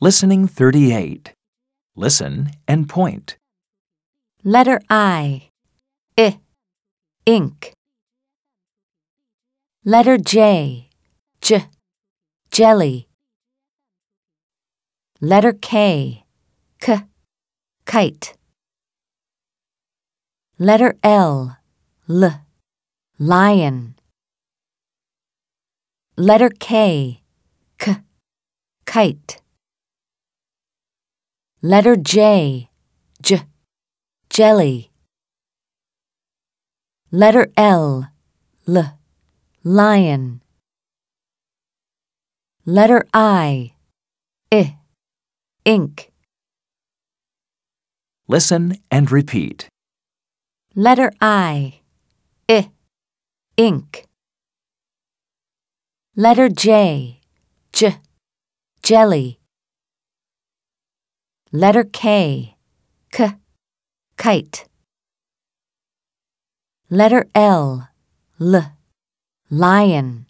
Listening 38. Listen and point. Letter I. I. Ink. Letter J. J. Jelly. Letter K. K. Kite. Letter L. L. Lion. Letter K. K. Kite. Letter J. J. Jelly. Letter L. L. Lion. Letter I. I. Ink. Listen and repeat. Letter I. I. Ink. Letter J. J. Jelly. Letter K. K. Kite. Letter L. L. Lion.